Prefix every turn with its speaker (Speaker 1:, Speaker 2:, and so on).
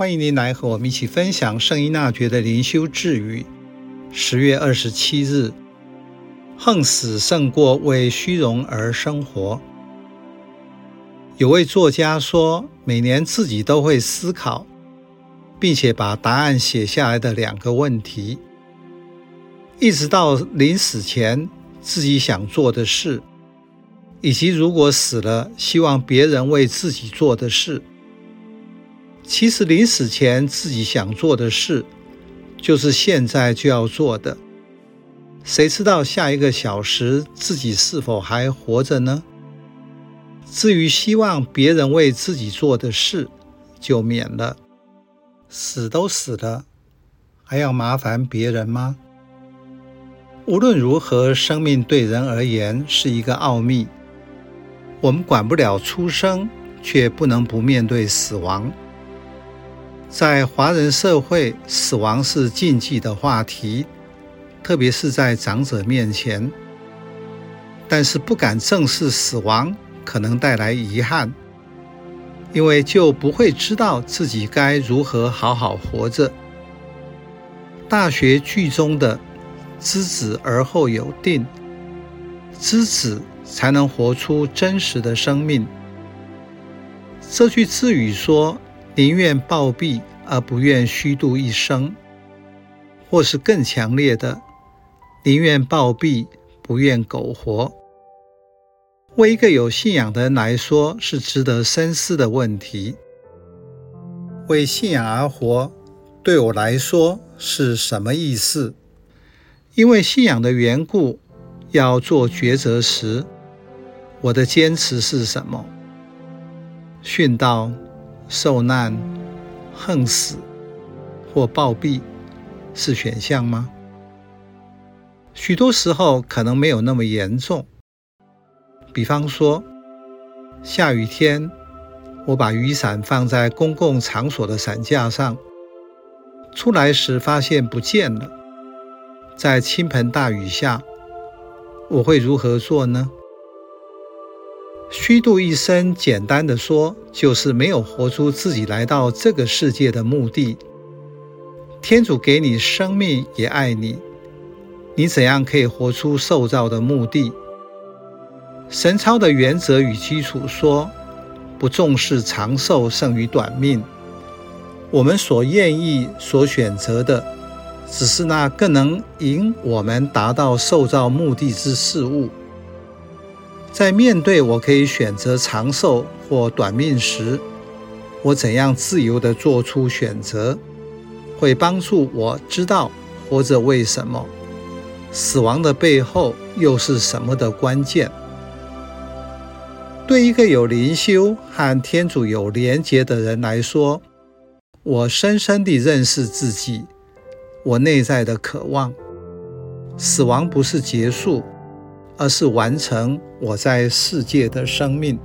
Speaker 1: 欢迎您来和我们一起分享圣依纳爵的灵修智语。十月二十七日，横死胜过为虚荣而生活。有位作家说，每年自己都会思考，并且把答案写下来的两个问题，一直到临死前自己想做的事，以及如果死了，希望别人为自己做的事。其实临死前自己想做的事，就是现在就要做的。谁知道下一个小时自己是否还活着呢？至于希望别人为自己做的事，就免了。死都死了，还要麻烦别人吗？无论如何，生命对人而言是一个奥秘。我们管不了出生，却不能不面对死亡。在华人社会，死亡是禁忌的话题，特别是在长者面前。但是不敢正视死亡，可能带来遗憾，因为就不会知道自己该如何好好活着。大学句中的“知止而后有定”，知止才能活出真实的生命。这句自语说。宁愿暴毙而不愿虚度一生，或是更强烈的，宁愿暴毙不愿苟活。为一个有信仰的人来说，是值得深思的问题。为信仰而活，对我来说是什么意思？因为信仰的缘故，要做抉择时，我的坚持是什么？殉道。受难、横死或暴毙是选项吗？许多时候可能没有那么严重。比方说，下雨天，我把雨伞放在公共场所的伞架上，出来时发现不见了。在倾盆大雨下，我会如何做呢？虚度一生，简单的说，就是没有活出自己来到这个世界的目的。天主给你生命，也爱你，你怎样可以活出受造的目的？神操的原则与基础说，不重视长寿胜于短命。我们所愿意、所选择的，只是那更能引我们达到受造目的之事物。在面对我可以选择长寿或短命时，我怎样自由地做出选择，会帮助我知道活着为什么，死亡的背后又是什么的关键。对一个有灵修和天主有连结的人来说，我深深地认识自己，我内在的渴望，死亡不是结束。而是完成我在世界的生命。